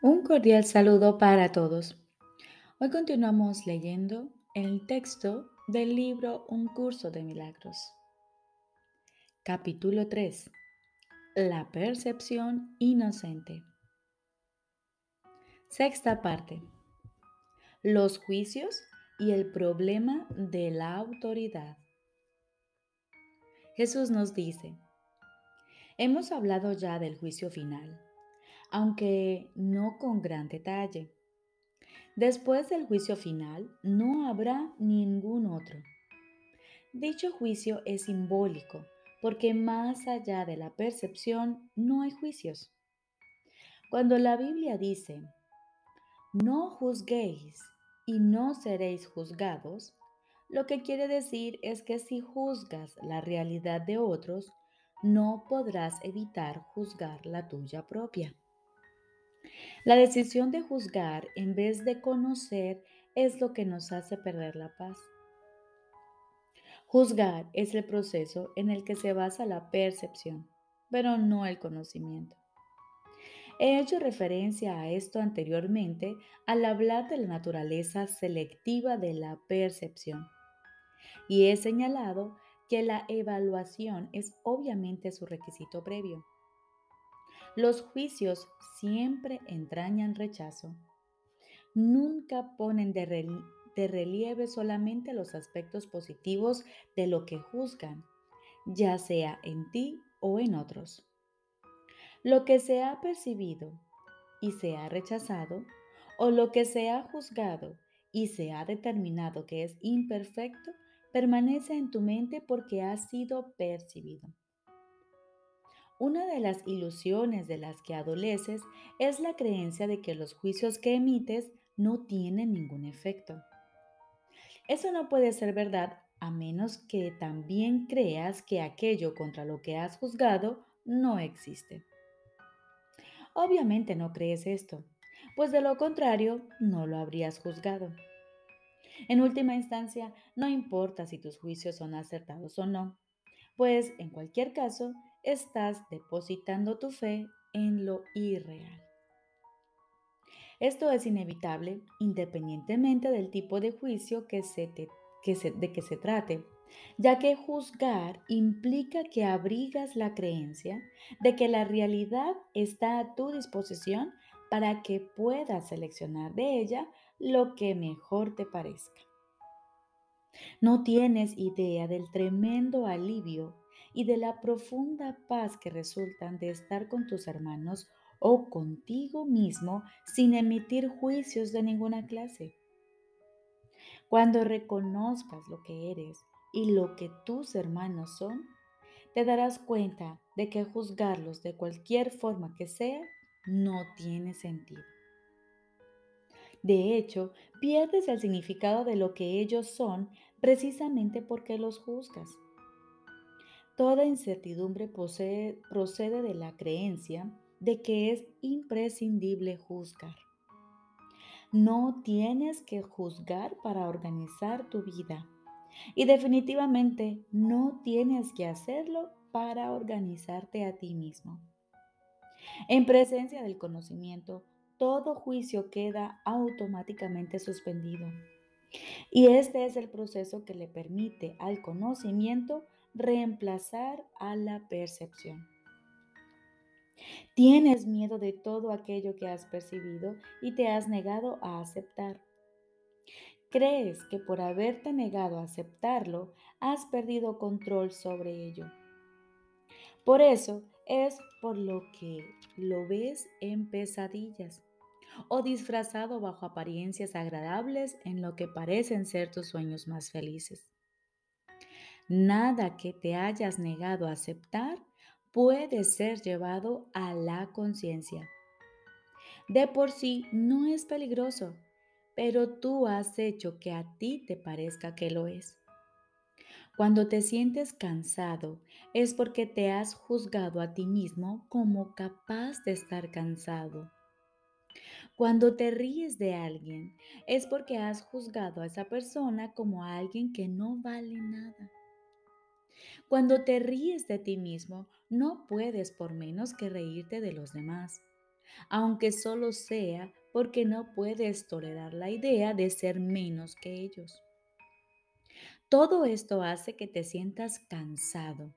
Un cordial saludo para todos. Hoy continuamos leyendo el texto del libro Un curso de milagros. Capítulo 3. La percepción inocente. Sexta parte. Los juicios y el problema de la autoridad. Jesús nos dice, hemos hablado ya del juicio final aunque no con gran detalle. Después del juicio final no habrá ningún otro. Dicho juicio es simbólico porque más allá de la percepción no hay juicios. Cuando la Biblia dice, no juzguéis y no seréis juzgados, lo que quiere decir es que si juzgas la realidad de otros, no podrás evitar juzgar la tuya propia. La decisión de juzgar en vez de conocer es lo que nos hace perder la paz. Juzgar es el proceso en el que se basa la percepción, pero no el conocimiento. He hecho referencia a esto anteriormente al hablar de la naturaleza selectiva de la percepción y he señalado que la evaluación es obviamente su requisito previo. Los juicios siempre entrañan rechazo. Nunca ponen de, relieve solamente los aspectos positivos de lo que juzgan, ya sea en ti o en otros. Lo que se ha percibido y se ha rechazado, o lo que se ha juzgado y se ha determinado que es imperfecto, permanece en tu mente porque ha sido percibido. Una de las ilusiones de las que adoleces es la creencia de que los juicios que emites no tienen ningún efecto. Eso no puede ser verdad a menos que también creas que aquello contra lo que has juzgado no existe. Obviamente no crees esto, pues de lo contrario no lo habrías juzgado. En última instancia, no importa si tus juicios son acertados o no, pues en cualquier caso, estás depositando tu fe en lo irreal. Esto es inevitable independientemente del tipo de juicio que se de que se trate, ya que juzgar implica que abrigas la creencia de que la realidad está a tu disposición para que puedas seleccionar de ella lo que mejor te parezca. No tienes idea del tremendo alivio y de la profunda paz que resultan de estar con tus hermanos o contigo mismo sin emitir juicios de ninguna clase. Cuando reconozcas lo que eres y lo que tus hermanos son, te darás cuenta de que juzgarlos de cualquier forma que sea no tiene sentido. De hecho, pierdes el significado de lo que ellos son precisamente porque los juzgas. Toda incertidumbre procede de la creencia de que es imprescindible juzgar. No tienes que juzgar para organizar tu vida y definitivamente no tienes que hacerlo para organizarte a ti mismo. En presencia del conocimiento, todo juicio queda automáticamente suspendido. Y este es el proceso que le permite al conocimiento reemplazar a la percepción. Tienes miedo de todo aquello que has percibido y te has negado a aceptar. Crees que por haberte negado a aceptarlo, has perdido control sobre ello. Por eso es por lo que lo ves en pesadillas o disfrazado bajo apariencias agradables en lo que parecen ser tus sueños más felices. Nada que te hayas negado a aceptar puede ser llevado a la conciencia. De por sí no es peligroso, pero tú has hecho que a ti te parezca que lo es. Cuando te sientes cansado es porque te has juzgado a ti mismo como capaz de estar cansado. Cuando te ríes de alguien es porque has juzgado a esa persona como a alguien que no vale nada. Cuando te ríes de ti mismo, no puedes por menos que reírte de los demás, aunque solo sea porque no puedes tolerar la idea de ser menos que ellos. Todo esto hace que te sientas cansado,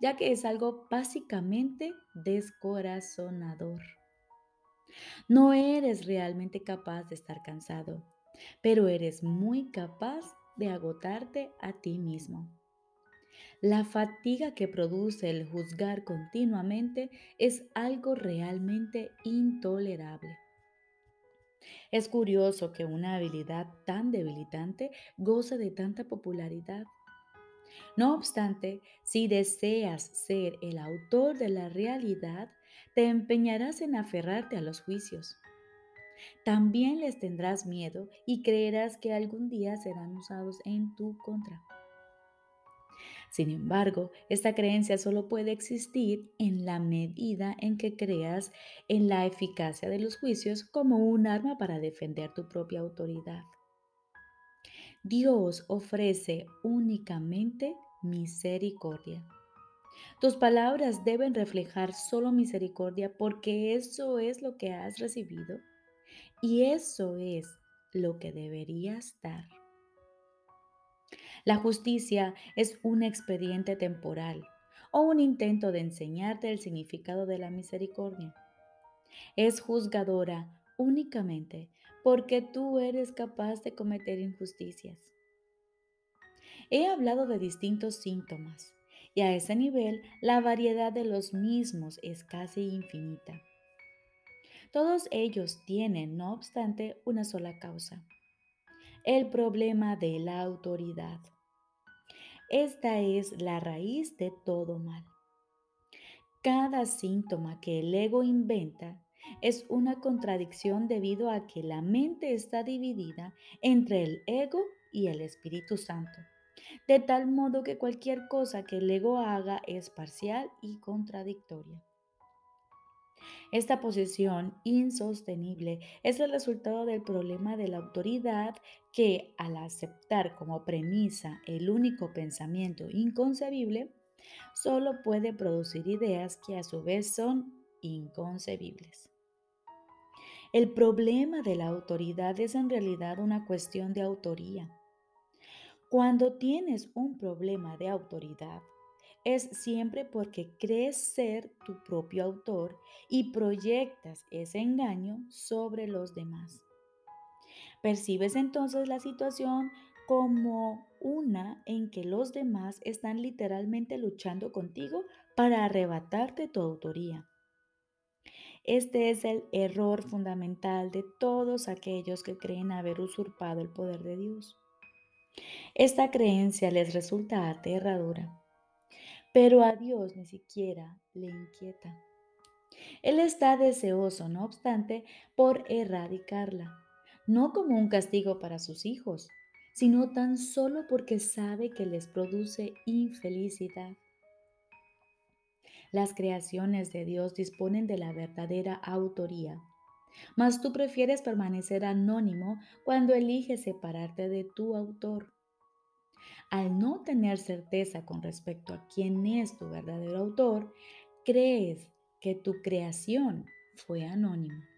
ya que es algo básicamente descorazonador. No eres realmente capaz de estar cansado, pero eres muy capaz de agotarte a ti mismo. La fatiga que produce el juzgar continuamente es algo realmente intolerable. Es curioso que una habilidad tan debilitante goce de tanta popularidad. No obstante, si deseas ser el autor de la realidad, te empeñarás en aferrarte a los juicios. También les tendrás miedo y creerás que algún día serán usados en tu contra. Sin embargo, esta creencia solo puede existir en la medida en que creas en la eficacia de los juicios como un arma para defender tu propia autoridad. Dios ofrece únicamente misericordia. Tus palabras deben reflejar solo misericordia porque eso es lo que has recibido y eso es lo que deberías dar. La justicia es un expediente temporal o un intento de enseñarte el significado de la misericordia. Es juzgadora únicamente porque tú eres capaz de cometer injusticias. He hablado de distintos síntomas y a ese nivel la variedad de los mismos es casi infinita. Todos ellos tienen, no obstante, una sola causa, el problema de la autoridad. Esta es la raíz de todo mal. Cada síntoma que el ego inventa es una contradicción debido a que la mente está dividida entre el ego y el Espíritu Santo de tal modo que cualquier cosa que el ego haga es parcial y contradictoria. Esta posición insostenible es el resultado del problema de la autoridad que, al aceptar como premisa el único pensamiento inconcebible, solo puede producir ideas que a su vez son inconcebibles. El problema de la autoridad es en realidad una cuestión de autoría. Cuando tienes un problema de autoridad, es siempre porque crees ser tu propio autor y proyectas ese engaño sobre los demás. Percibes entonces la situación como una en que los demás están literalmente luchando contigo para arrebatarte tu autoría. Este es el error fundamental de todos aquellos que creen haber usurpado el poder de Dios. Esta creencia les resulta aterradora, pero a Dios ni siquiera le inquieta. Él está deseoso, no obstante, por erradicarla, no como un castigo para sus hijos, sino tan solo porque sabe que les produce infelicidad. Las creaciones de Dios disponen de la verdadera autoría, mas tú prefieres permanecer anónimo cuando eliges separarte de tu autor. Al no tener certeza con respecto a quién es tu verdadero autor, crees que tu creación fue anónima.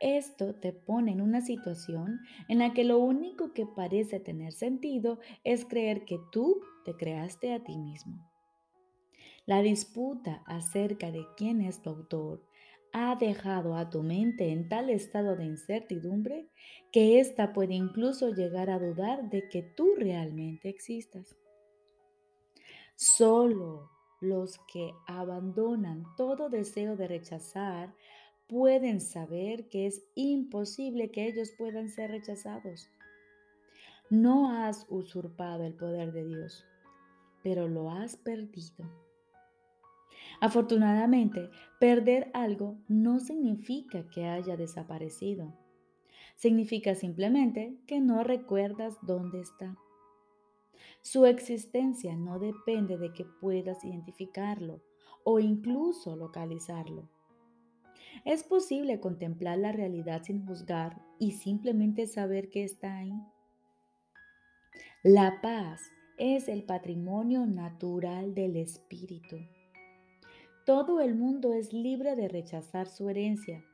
Esto te pone en una situación en la que lo único que parece tener sentido es creer que tú te creaste a ti mismo. La disputa acerca de quién es tu autor ha dejado a tu mente en tal estado de incertidumbre que ésta puede incluso llegar a dudar de que tú realmente existas. Solo los que abandonan todo deseo de rechazar pueden saber que es imposible que ellos puedan ser rechazados. No has usurpado el poder de Dios, pero lo has perdido. Afortunadamente, perder algo no significa que haya desaparecido. Significa simplemente que no recuerdas dónde está. Su existencia no depende de que puedas identificarlo o incluso localizarlo. Es posible contemplar la realidad sin juzgar y simplemente saber que está ahí. La paz es el patrimonio natural del espíritu. Todo el mundo es libre de rechazar su herencia,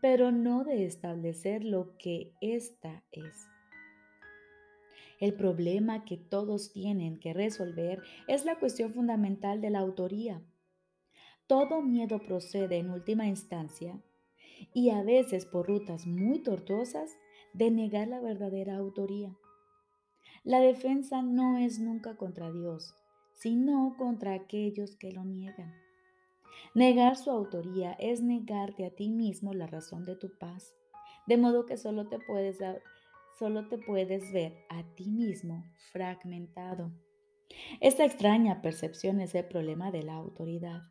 pero no de establecer lo que ésta es. El problema que todos tienen que resolver es la cuestión fundamental de la autoría. Todo miedo procede en última instancia, y a veces por rutas muy tortuosas, de negar la verdadera autoría. La defensa no es nunca contra Dios, sino contra aquellos que lo niegan. Negar su autoría es negarte a ti mismo la razón de tu paz, de modo que solo te puedes, solo te puedes ver a ti mismo fragmentado. Esta extraña percepción es el problema de la autoridad.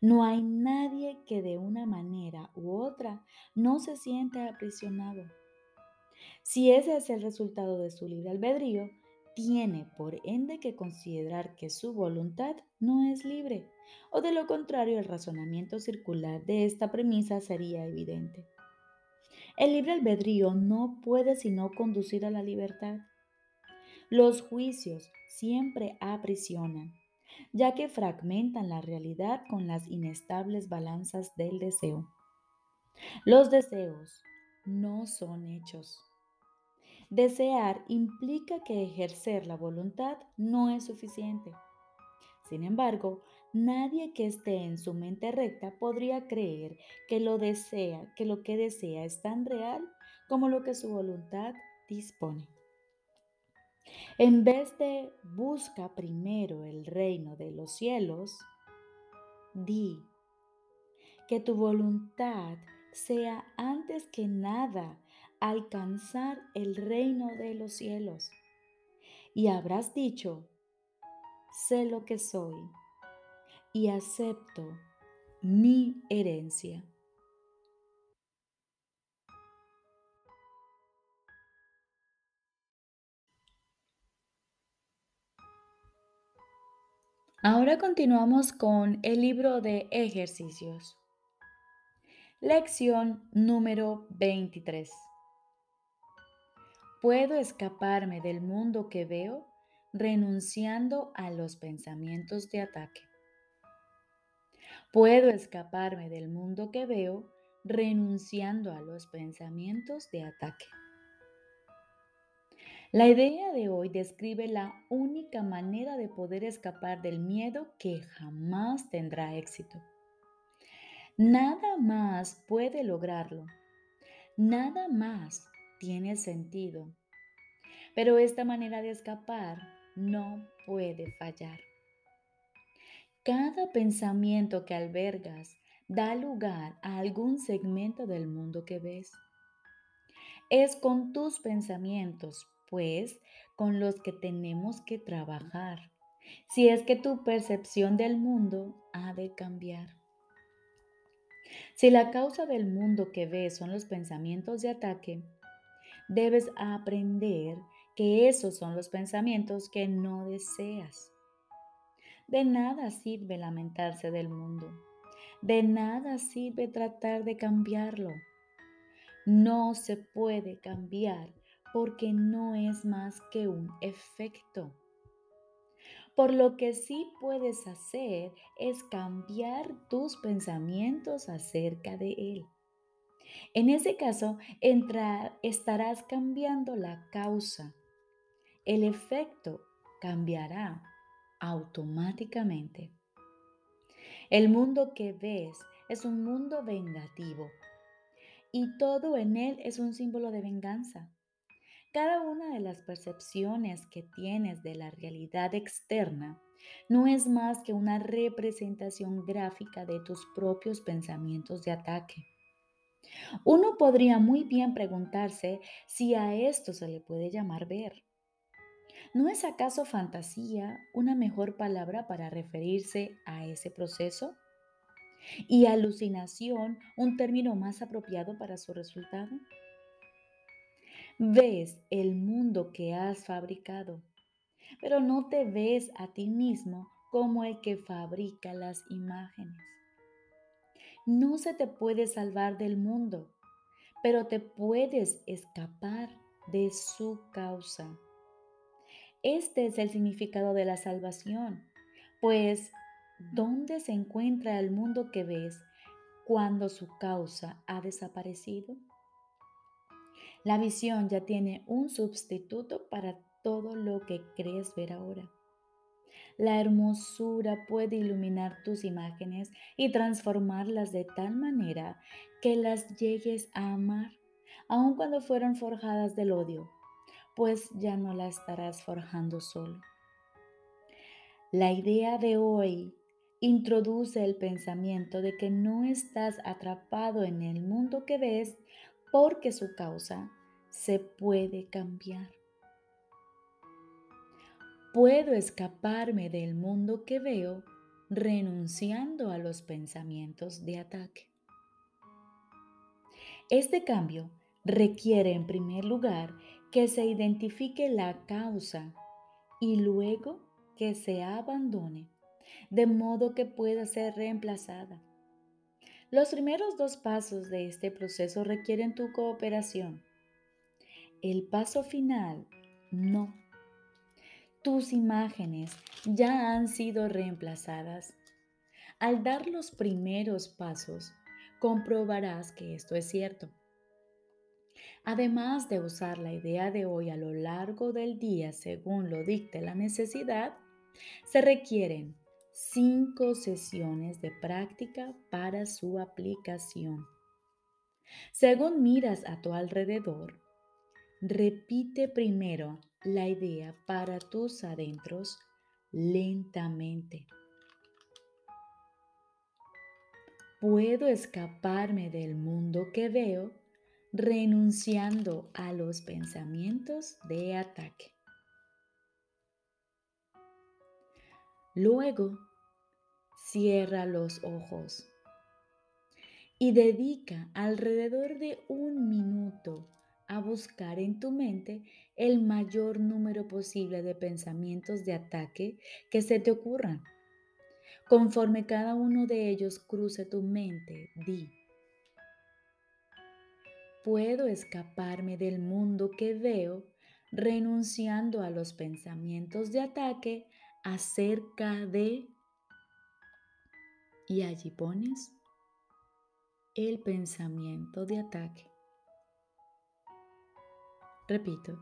No hay nadie que de una manera u otra no se sienta aprisionado. Si ese es el resultado de su libre albedrío, tiene por ende que considerar que su voluntad no es libre, o de lo contrario el razonamiento circular de esta premisa sería evidente. El libre albedrío no puede sino conducir a la libertad. Los juicios siempre aprisionan, ya que fragmentan la realidad con las inestables balanzas del deseo. Los deseos no son hechos. Desear implica que ejercer la voluntad no es suficiente. Sin embargo, nadie que esté en su mente recta podría creer que lo desea, que lo que desea es tan real como lo que su voluntad dispone. En vez de busca primero el reino de los cielos, di que tu voluntad sea antes que nada alcanzar el reino de los cielos. Y habrás dicho, sé lo que soy y acepto mi herencia. Ahora continuamos con el libro de ejercicios. Lección número 23. Puedo escaparme del mundo que veo renunciando a los pensamientos de ataque. Puedo escaparme del mundo que veo renunciando a los pensamientos de ataque. La idea de hoy describe la única manera de poder escapar del miedo que jamás tendrá éxito. Nada más puede lograrlo. Nada más tiene sentido. Pero esta manera de escapar no puede fallar. Cada pensamiento que albergas da lugar a algún segmento del mundo que ves. Es con tus pensamientos, pues, con los que tenemos que trabajar, si es que tu percepción del mundo ha de cambiar. Si la causa del mundo que ves son los pensamientos de ataque, debes aprender que esos son los pensamientos que no deseas. De nada sirve lamentarse del mundo. De nada sirve tratar de cambiarlo. No se puede cambiar porque no es más que un efecto. Por lo que sí puedes hacer es cambiar tus pensamientos acerca de él. En ese caso, estarás cambiando la causa. El efecto cambiará automáticamente. El mundo que ves es un mundo vengativo y todo en él es un símbolo de venganza. Cada una de las percepciones que tienes de la realidad externa no es más que una representación gráfica de tus propios pensamientos de ataque. Uno podría muy bien preguntarse si a esto se le puede llamar ver. ¿No es acaso fantasía una mejor palabra para referirse a ese proceso? ¿Y alucinación un término más apropiado para su resultado? Ves el mundo que has fabricado, pero no te ves a ti mismo como el que fabrica las imágenes. No se te puede salvar del mundo, pero te puedes escapar de su causa. Este es el significado de la salvación, pues ¿Dónde se encuentra el mundo que ves cuando su causa ha desaparecido? La visión ya tiene un sustituto para todo lo que crees ver ahora. La hermosura puede iluminar tus imágenes y transformarlas de tal manera que las llegues a amar, aun cuando fueron forjadas del odio, pues ya no la estarás forjando solo. La idea de hoy introduce el pensamiento de que no estás atrapado en el mundo que ves porque su causa se puede cambiar. Puedo escaparme del mundo que veo renunciando a los pensamientos de ataque. Este cambio requiere en primer lugar que se identifique la causa y luego que se abandone, de modo que pueda ser reemplazada. Los primeros dos pasos de este proceso requieren tu cooperación. El paso final, no tus imágenes ya han sido reemplazadas. Al dar los primeros pasos, comprobarás que esto es cierto. Además de usar la idea de hoy a lo largo del día según lo dicte la necesidad, se requieren cinco sesiones de práctica para su aplicación. Según miras a tu alrededor, repite primero la idea para tus adentros lentamente. Puedo escaparme del mundo que veo renunciando a los pensamientos de ataque. Luego, cierra los ojos y dedica alrededor de un minuto a buscar en tu mente el mayor número posible de pensamientos de ataque que se te ocurran. Conforme cada uno de ellos cruce tu mente, di, puedo escaparme del mundo que veo renunciando a los pensamientos de ataque acerca de... Y allí pones el pensamiento de ataque. Repito,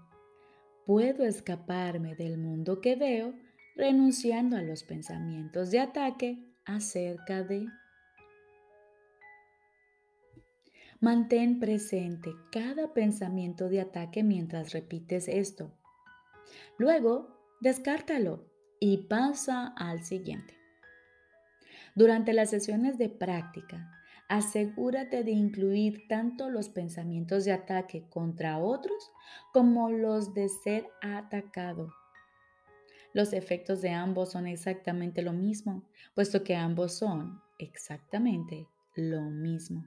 puedo escaparme del mundo que veo renunciando a los pensamientos de ataque acerca de... Mantén presente cada pensamiento de ataque mientras repites esto. Luego, descártalo y pasa al siguiente. Durante las sesiones de práctica, asegúrate de incluir tanto los pensamientos de ataque contra otros como los de ser atacado. Los efectos de ambos son exactamente lo mismo, puesto que ambos son exactamente lo mismo.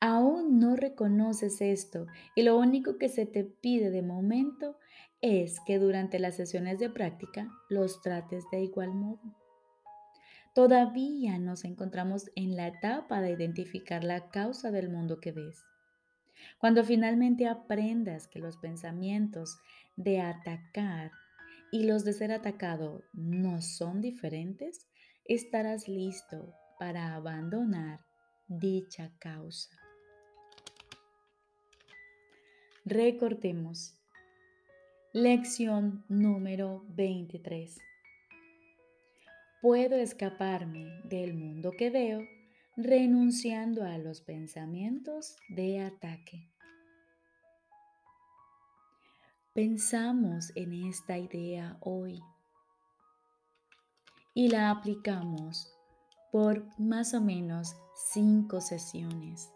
Aún no reconoces esto y lo único que se te pide de momento es que durante las sesiones de práctica los trates de igual modo. Todavía nos encontramos en la etapa de identificar la causa del mundo que ves. Cuando finalmente aprendas que los pensamientos de atacar y los de ser atacado no son diferentes, estarás listo para abandonar dicha causa. Recortemos. Lección número 23 puedo escaparme del mundo que veo renunciando a los pensamientos de ataque. Pensamos en esta idea hoy y la aplicamos por más o menos cinco sesiones,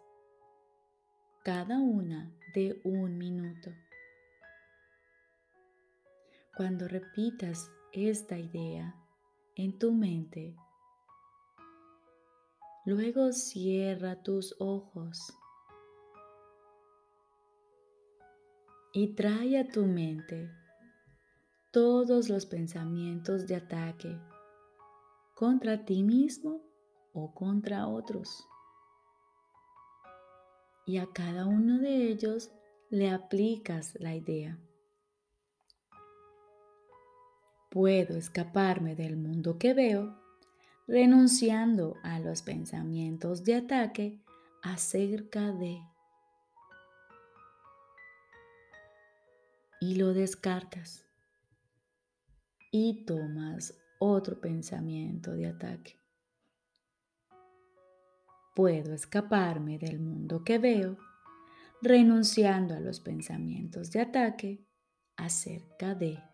cada una de un minuto. Cuando repitas esta idea, en tu mente. Luego cierra tus ojos y trae a tu mente todos los pensamientos de ataque contra ti mismo o contra otros. Y a cada uno de ellos le aplicas la idea. Puedo escaparme del mundo que veo renunciando a los pensamientos de ataque acerca de y lo descartas y tomas otro pensamiento de ataque. Puedo escaparme del mundo que veo renunciando a los pensamientos de ataque acerca de.